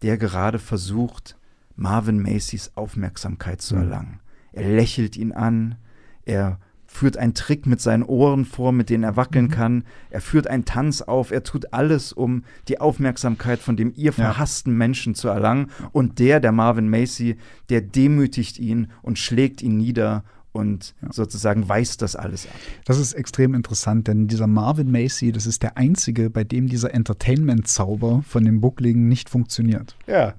der gerade versucht, Marvin Macys Aufmerksamkeit zu mhm. erlangen. Er lächelt ihn an, er führt einen Trick mit seinen Ohren vor, mit denen er wackeln mhm. kann. Er führt einen Tanz auf. Er tut alles, um die Aufmerksamkeit von dem ihr verhassten ja. Menschen zu erlangen. Und der, der Marvin Macy, der demütigt ihn und schlägt ihn nieder und ja. sozusagen weist das alles ab. Das ist extrem interessant, denn dieser Marvin Macy, das ist der einzige, bei dem dieser Entertainment-Zauber von dem Buckligen nicht funktioniert. Ja. ja.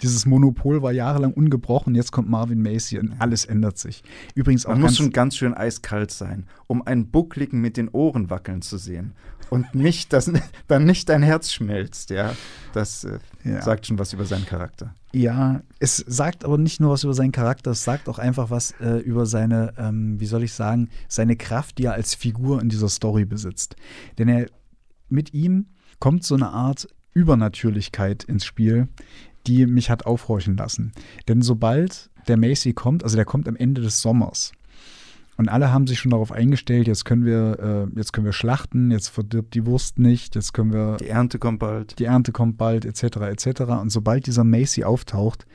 Dieses Monopol war jahrelang ungebrochen, jetzt kommt Marvin Macy und alles ändert sich. Übrigens auch Man muss schon ganz schön eiskalt sein, um einen Buckligen mit den Ohren wackeln zu sehen und nicht, dass dann nicht dein Herz schmelzt, ja. Das äh, ja. sagt schon was über seinen Charakter. Ja, es sagt aber nicht nur was über seinen Charakter, es sagt auch einfach was äh, über seine, ähm, wie soll ich sagen, seine Kraft, die er als Figur in dieser Story besitzt. Denn er mit ihm kommt so eine Art Übernatürlichkeit ins Spiel, die mich hat aufhorchen lassen. Denn sobald der Macy kommt, also der kommt am Ende des Sommers, und alle haben sich schon darauf eingestellt, jetzt können wir, äh, jetzt können wir schlachten, jetzt verdirbt die Wurst nicht, jetzt können wir. Die Ernte kommt bald. Die Ernte kommt bald, etc., etc. Und sobald dieser Macy auftaucht,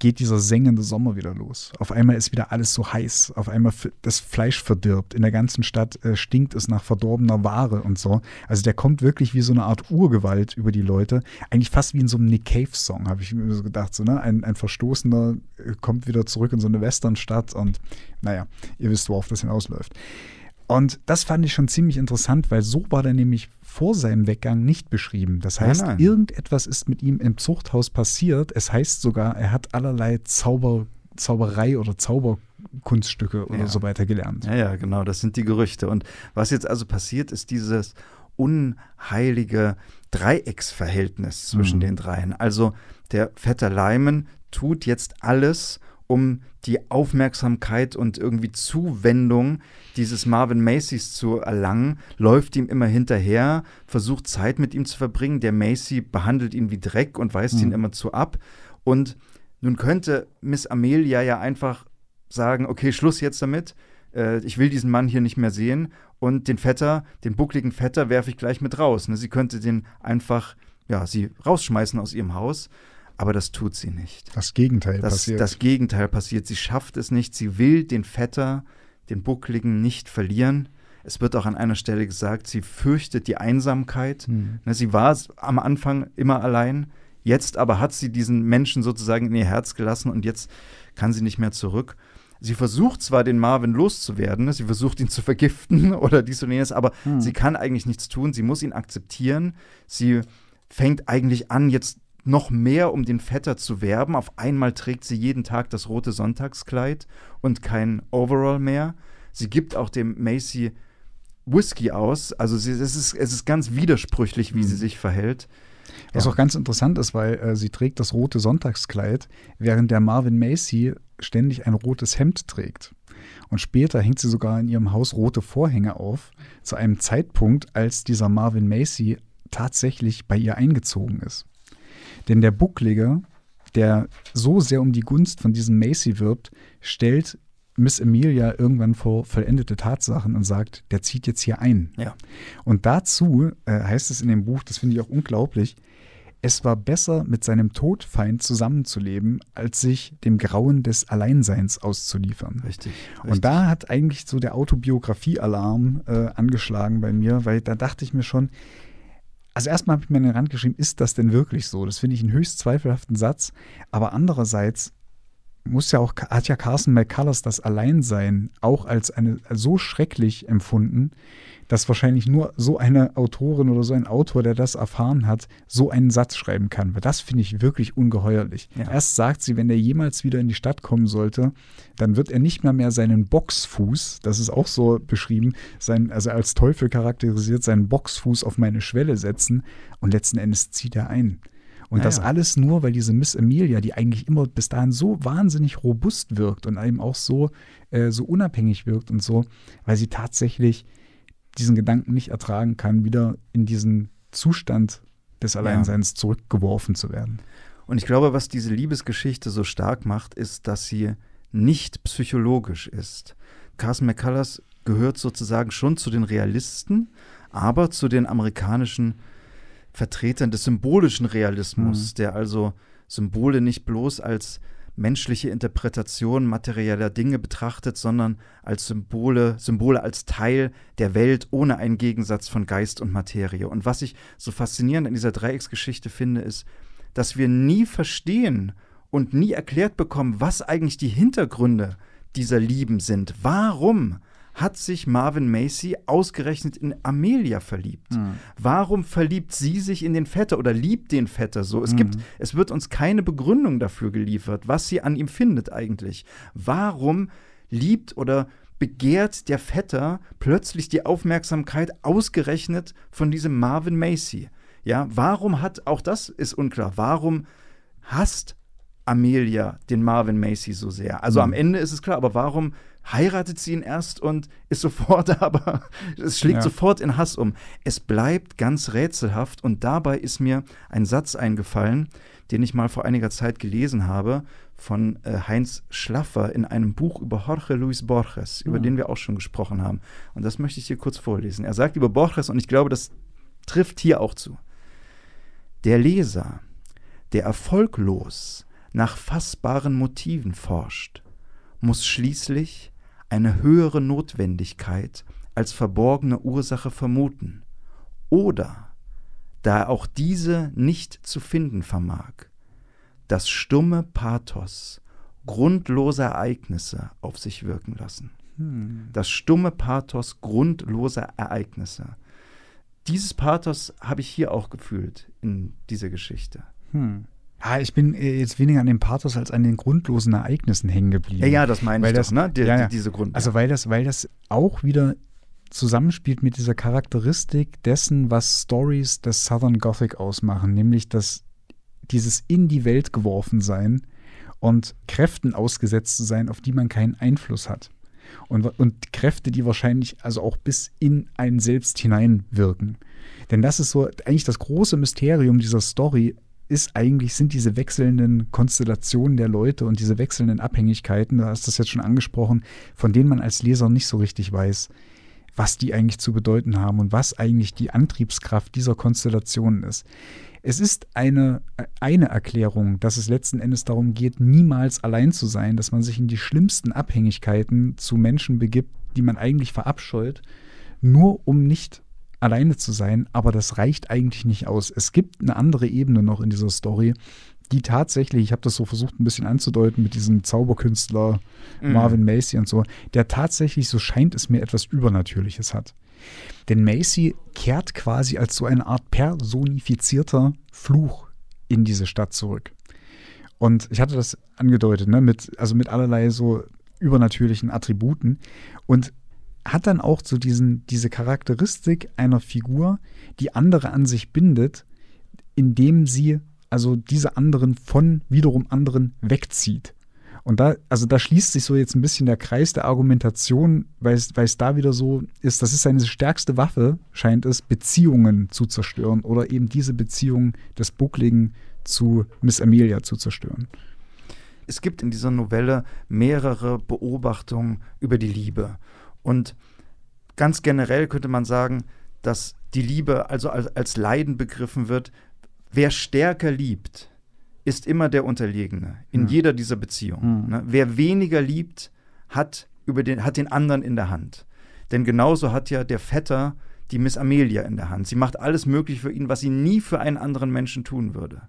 geht dieser sengende Sommer wieder los. Auf einmal ist wieder alles so heiß. Auf einmal das Fleisch verdirbt. In der ganzen Stadt äh, stinkt es nach verdorbener Ware und so. Also der kommt wirklich wie so eine Art Urgewalt über die Leute. Eigentlich fast wie in so einem Nick Cave-Song, habe ich mir so gedacht. So, ne? ein, ein Verstoßener äh, kommt wieder zurück in so eine Westernstadt und naja, ihr wisst, worauf das hinausläuft. Und das fand ich schon ziemlich interessant, weil so war der nämlich vor seinem Weggang nicht beschrieben. Das heißt, nein, nein. irgendetwas ist mit ihm im Zuchthaus passiert. Es heißt sogar, er hat allerlei Zauber, Zauberei oder Zauberkunststücke oder ja. so weiter gelernt. Ja, ja, genau, das sind die Gerüchte. Und was jetzt also passiert, ist dieses unheilige Dreiecksverhältnis zwischen mhm. den dreien. Also der Vetter Leimen tut jetzt alles, um die Aufmerksamkeit und irgendwie Zuwendung dieses Marvin Macys zu erlangen, läuft ihm immer hinterher, versucht Zeit mit ihm zu verbringen. Der Macy behandelt ihn wie Dreck und weist mhm. ihn immer zu ab. Und nun könnte Miss Amelia ja einfach sagen, okay, Schluss jetzt damit. Äh, ich will diesen Mann hier nicht mehr sehen. Und den Vetter, den buckligen Vetter, werfe ich gleich mit raus. Ne? Sie könnte den einfach, ja, sie rausschmeißen aus ihrem Haus aber das tut sie nicht. Das Gegenteil das, passiert. Das Gegenteil passiert. Sie schafft es nicht. Sie will den Vetter, den Buckligen, nicht verlieren. Es wird auch an einer Stelle gesagt, sie fürchtet die Einsamkeit. Hm. Sie war am Anfang immer allein. Jetzt aber hat sie diesen Menschen sozusagen in ihr Herz gelassen und jetzt kann sie nicht mehr zurück. Sie versucht zwar, den Marvin loszuwerden, sie versucht ihn zu vergiften oder dies und jenes, aber hm. sie kann eigentlich nichts tun. Sie muss ihn akzeptieren. Sie fängt eigentlich an, jetzt noch mehr, um den Vetter zu werben. Auf einmal trägt sie jeden Tag das rote Sonntagskleid und kein Overall mehr. Sie gibt auch dem Macy Whisky aus. Also sie, es, ist, es ist ganz widersprüchlich, wie mhm. sie sich verhält. Was ja. auch ganz interessant ist, weil äh, sie trägt das rote Sonntagskleid, während der Marvin Macy ständig ein rotes Hemd trägt. Und später hängt sie sogar in ihrem Haus rote Vorhänge auf, zu einem Zeitpunkt, als dieser Marvin Macy tatsächlich bei ihr eingezogen ist. Denn der Bucklige, der so sehr um die Gunst von diesem Macy wirbt, stellt Miss Emilia irgendwann vor vollendete Tatsachen und sagt, der zieht jetzt hier ein. Ja. Und dazu äh, heißt es in dem Buch, das finde ich auch unglaublich, es war besser, mit seinem Todfeind zusammenzuleben, als sich dem Grauen des Alleinseins auszuliefern. Richtig. richtig. Und da hat eigentlich so der Autobiografie-Alarm äh, angeschlagen bei mir, weil da dachte ich mir schon, also erstmal habe ich mir in den Rand geschrieben, ist das denn wirklich so? Das finde ich einen höchst zweifelhaften Satz. Aber andererseits muss ja auch, hat ja Carson McCullers das Alleinsein auch als eine so schrecklich empfunden, dass wahrscheinlich nur so eine Autorin oder so ein Autor, der das erfahren hat, so einen Satz schreiben kann. Weil das finde ich wirklich ungeheuerlich. Ja. Erst sagt sie, wenn er jemals wieder in die Stadt kommen sollte, dann wird er nicht mehr mehr seinen Boxfuß, das ist auch so beschrieben, sein, also als Teufel charakterisiert, seinen Boxfuß auf meine Schwelle setzen und letzten Endes zieht er ein. Und ja, das ja. alles nur, weil diese Miss Emilia, die eigentlich immer bis dahin so wahnsinnig robust wirkt und eben auch so, äh, so unabhängig wirkt und so, weil sie tatsächlich diesen Gedanken nicht ertragen kann, wieder in diesen Zustand des Alleinseins ja. zurückgeworfen zu werden. Und ich glaube, was diese Liebesgeschichte so stark macht, ist, dass sie nicht psychologisch ist. Carson McCullers gehört sozusagen schon zu den Realisten, aber zu den amerikanischen Vertretern des symbolischen Realismus, mhm. der also Symbole nicht bloß als menschliche Interpretation materieller Dinge betrachtet, sondern als Symbole, Symbole als Teil der Welt ohne einen Gegensatz von Geist und Materie. Und was ich so faszinierend in dieser Dreiecksgeschichte finde, ist, dass wir nie verstehen und nie erklärt bekommen, was eigentlich die Hintergründe dieser Lieben sind. Warum hat sich Marvin Macy ausgerechnet in Amelia verliebt? Mhm. Warum verliebt sie sich in den Vetter oder liebt den Vetter so? Es mhm. gibt, es wird uns keine Begründung dafür geliefert, was sie an ihm findet eigentlich. Warum liebt oder begehrt der Vetter plötzlich die Aufmerksamkeit ausgerechnet von diesem Marvin Macy? Ja, warum hat, auch das ist unklar, warum hasst Amelia den Marvin Macy so sehr? Also mhm. am Ende ist es klar, aber warum heiratet sie ihn erst und ist sofort aber, es schlägt ja. sofort in Hass um. Es bleibt ganz rätselhaft und dabei ist mir ein Satz eingefallen, den ich mal vor einiger Zeit gelesen habe von äh, Heinz Schlaffer in einem Buch über Jorge Luis Borges, über mhm. den wir auch schon gesprochen haben. Und das möchte ich hier kurz vorlesen. Er sagt über Borges, und ich glaube, das trifft hier auch zu. Der Leser, der erfolglos nach fassbaren Motiven forscht, muss schließlich eine höhere Notwendigkeit als verborgene Ursache vermuten, oder, da er auch diese nicht zu finden vermag, das stumme Pathos grundloser Ereignisse auf sich wirken lassen. Hm. Das stumme Pathos grundloser Ereignisse. Dieses Pathos habe ich hier auch gefühlt in dieser Geschichte. Hm. Ja, ich bin äh, jetzt weniger an dem Pathos als an den grundlosen Ereignissen hängen geblieben. Ja, ja, das meine ich das, doch, ne? Die, ja, ja. diese Grund. Also weil das, weil das auch wieder zusammenspielt mit dieser Charakteristik dessen, was Stories des Southern Gothic ausmachen, nämlich dass dieses in die Welt geworfen sein und Kräften ausgesetzt zu sein, auf die man keinen Einfluss hat. Und, und Kräfte, die wahrscheinlich also auch bis in einen selbst hineinwirken. Denn das ist so eigentlich das große Mysterium dieser Story, ist eigentlich, sind diese wechselnden Konstellationen der Leute und diese wechselnden Abhängigkeiten, du hast das jetzt schon angesprochen, von denen man als Leser nicht so richtig weiß, was die eigentlich zu bedeuten haben und was eigentlich die Antriebskraft dieser Konstellationen ist. Es ist eine, eine Erklärung, dass es letzten Endes darum geht, niemals allein zu sein, dass man sich in die schlimmsten Abhängigkeiten zu Menschen begibt, die man eigentlich verabscheut, nur um nicht alleine zu sein, aber das reicht eigentlich nicht aus. Es gibt eine andere Ebene noch in dieser Story, die tatsächlich, ich habe das so versucht ein bisschen anzudeuten mit diesem Zauberkünstler mhm. Marvin Macy und so, der tatsächlich, so scheint es mir, etwas Übernatürliches hat. Denn Macy kehrt quasi als so eine Art personifizierter Fluch in diese Stadt zurück. Und ich hatte das angedeutet, ne, mit, also mit allerlei so übernatürlichen Attributen. Und hat dann auch so diesen, diese Charakteristik einer Figur, die andere an sich bindet, indem sie also diese anderen von wiederum anderen wegzieht. Und da, also da schließt sich so jetzt ein bisschen der Kreis der Argumentation, weil es, da wieder so ist, das ist seine stärkste Waffe, scheint es, Beziehungen zu zerstören oder eben diese Beziehung des Buckligen zu Miss Amelia zu zerstören. Es gibt in dieser Novelle mehrere Beobachtungen über die Liebe. Und ganz generell könnte man sagen, dass die Liebe also als, als Leiden begriffen wird. Wer stärker liebt, ist immer der Unterlegene in mhm. jeder dieser Beziehungen. Mhm. Ne? Wer weniger liebt, hat, über den, hat den anderen in der Hand. Denn genauso hat ja der Vetter die Miss Amelia in der Hand. Sie macht alles möglich für ihn, was sie nie für einen anderen Menschen tun würde.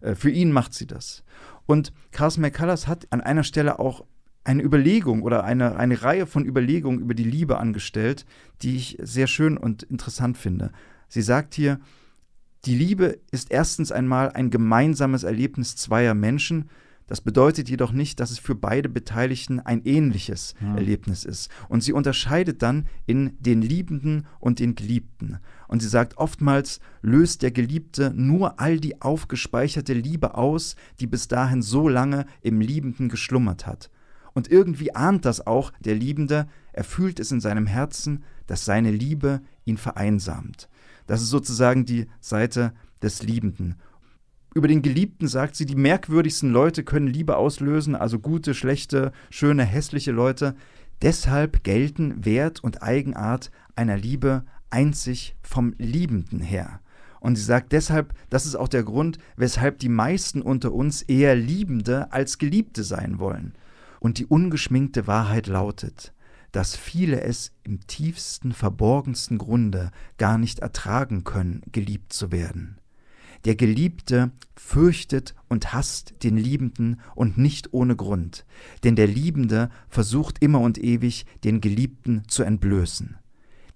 Äh, für ihn macht sie das. Und Carson McCullers hat an einer Stelle auch eine Überlegung oder eine, eine Reihe von Überlegungen über die Liebe angestellt, die ich sehr schön und interessant finde. Sie sagt hier, die Liebe ist erstens einmal ein gemeinsames Erlebnis zweier Menschen. Das bedeutet jedoch nicht, dass es für beide Beteiligten ein ähnliches ja. Erlebnis ist. Und sie unterscheidet dann in den Liebenden und den Geliebten. Und sie sagt, oftmals löst der Geliebte nur all die aufgespeicherte Liebe aus, die bis dahin so lange im Liebenden geschlummert hat. Und irgendwie ahnt das auch der Liebende, er fühlt es in seinem Herzen, dass seine Liebe ihn vereinsamt. Das ist sozusagen die Seite des Liebenden. Über den Geliebten sagt sie, die merkwürdigsten Leute können Liebe auslösen, also gute, schlechte, schöne, hässliche Leute. Deshalb gelten Wert und Eigenart einer Liebe einzig vom Liebenden her. Und sie sagt deshalb, das ist auch der Grund, weshalb die meisten unter uns eher Liebende als Geliebte sein wollen. Und die ungeschminkte Wahrheit lautet, dass viele es im tiefsten, verborgensten Grunde gar nicht ertragen können, geliebt zu werden. Der Geliebte fürchtet und hasst den Liebenden und nicht ohne Grund, denn der Liebende versucht immer und ewig, den Geliebten zu entblößen.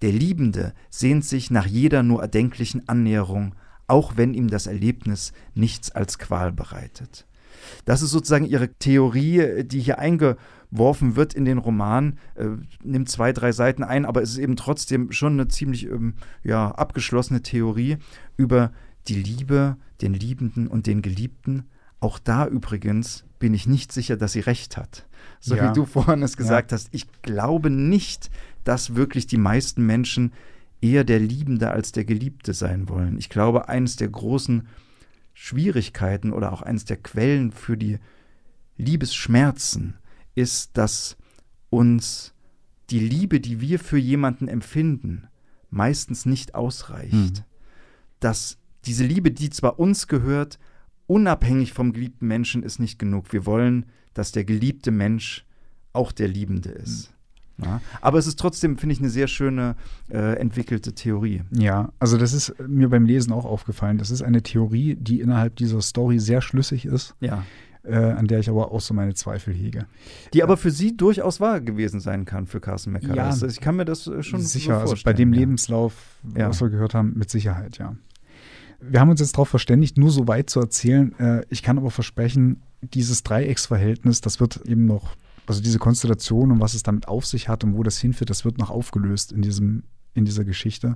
Der Liebende sehnt sich nach jeder nur erdenklichen Annäherung, auch wenn ihm das Erlebnis nichts als Qual bereitet. Das ist sozusagen ihre Theorie, die hier eingeworfen wird in den Roman, äh, nimmt zwei, drei Seiten ein, aber es ist eben trotzdem schon eine ziemlich ähm, ja, abgeschlossene Theorie über die Liebe, den Liebenden und den Geliebten, Auch da übrigens bin ich nicht sicher, dass sie recht hat. So Ja. wie du vorhin es gesagt Ja. hast. Ich glaube nicht, dass wirklich die meisten Menschen eher der Liebende als der Geliebte sein wollen. Ich glaube, eines der großen Schwierigkeiten oder auch eines der Quellen für die Liebesschmerzen ist, dass uns die Liebe, die wir für jemanden empfinden, meistens nicht ausreicht. Mhm. Dass diese Liebe, die zwar uns gehört, unabhängig vom geliebten Menschen ist nicht genug. Wir wollen, dass der geliebte Mensch auch der Liebende ist. Ja? Aber es ist trotzdem, finde ich, eine sehr schöne äh, entwickelte Theorie. Ja, also das ist mir beim Lesen auch aufgefallen. Das ist eine Theorie, die innerhalb dieser Story sehr schlüssig ist, Ja. äh, an der ich aber auch so meine Zweifel hege. Die aber für sie durchaus wahr gewesen sein kann, für Carsten McCullers. Ja. Also ich kann mir das äh, schon Sicher, so also vorstellen. bei dem ja. Lebenslauf, Ja. was wir gehört haben, mit Sicherheit, ja. Wir haben uns jetzt darauf verständigt, nur so weit zu erzählen. Äh, ich kann aber versprechen, dieses Dreiecksverhältnis, das wird eben noch, also diese Konstellation und was es damit auf sich hat und wo das hinführt, das wird noch aufgelöst in, diesem, in dieser Geschichte.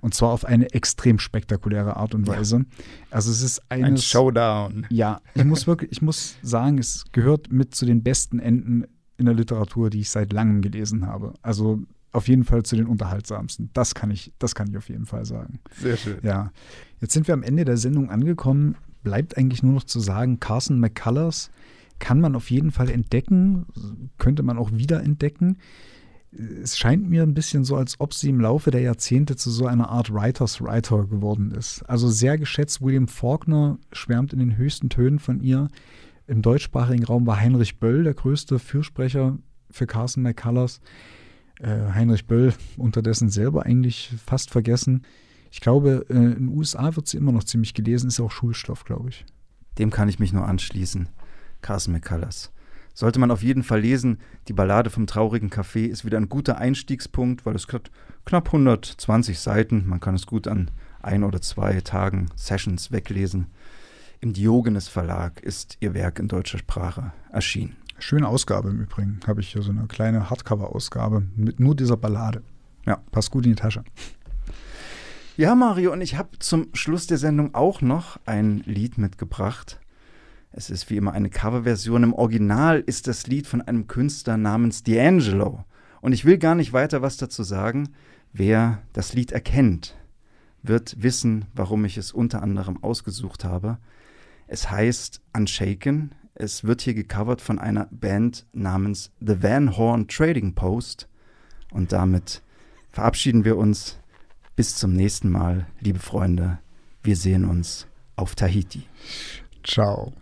Und zwar auf eine extrem spektakuläre Art und Ja. Weise. Also es ist Ein eines, Showdown. ja, ich muss wirklich, ich muss sagen, es gehört mit zu den besten Enden in der Literatur, die ich seit langem gelesen habe. Also auf jeden Fall zu den unterhaltsamsten. Das kann ich, das kann ich auf jeden Fall sagen. Sehr schön. Ja. Jetzt sind wir am Ende der Sendung angekommen. Bleibt eigentlich nur noch zu sagen, Carson McCullers kann man auf jeden Fall entdecken, könnte man auch wieder entdecken. Es scheint mir ein bisschen so, als ob sie im Laufe der Jahrzehnte zu so einer Art Writers Writer geworden ist. Also sehr geschätzt, William Faulkner schwärmt in den höchsten Tönen von ihr. Im deutschsprachigen Raum war Heinrich Böll der größte Fürsprecher für Carson McCullers. Äh, Heinrich Böll unterdessen selber eigentlich fast vergessen. Ich glaube, äh, in den USA wird sie immer noch ziemlich gelesen, ist auch Schulstoff, glaube ich. Dem kann ich mich nur anschließen. Carson McCullers. Sollte man auf jeden Fall lesen. Die Ballade vom traurigen Café ist wieder ein guter Einstiegspunkt, weil es hat knapp 120 Seiten. Man kann es gut an ein oder zwei Tagen Sessions weglesen. Im Diogenes Verlag ist ihr Werk in deutscher Sprache erschienen. Schöne Ausgabe im Übrigen. Habe ich hier so eine kleine Hardcover-Ausgabe mit nur dieser Ballade. Ja. Passt gut in die Tasche. Ja, Mario, und ich habe zum Schluss der Sendung auch noch ein Lied mitgebracht. Es ist wie immer eine Coverversion. Im Original ist das Lied von einem Künstler namens D'Angelo. Und ich will gar nicht weiter was dazu sagen. Wer das Lied erkennt, wird wissen, warum ich es unter anderem ausgesucht habe. Es heißt Unshaken. Es wird hier gecovert von einer Band namens The Van Horn Trading Post. Und damit verabschieden wir uns. Bis zum nächsten Mal, liebe Freunde. Wir sehen uns auf Tahiti. Ciao.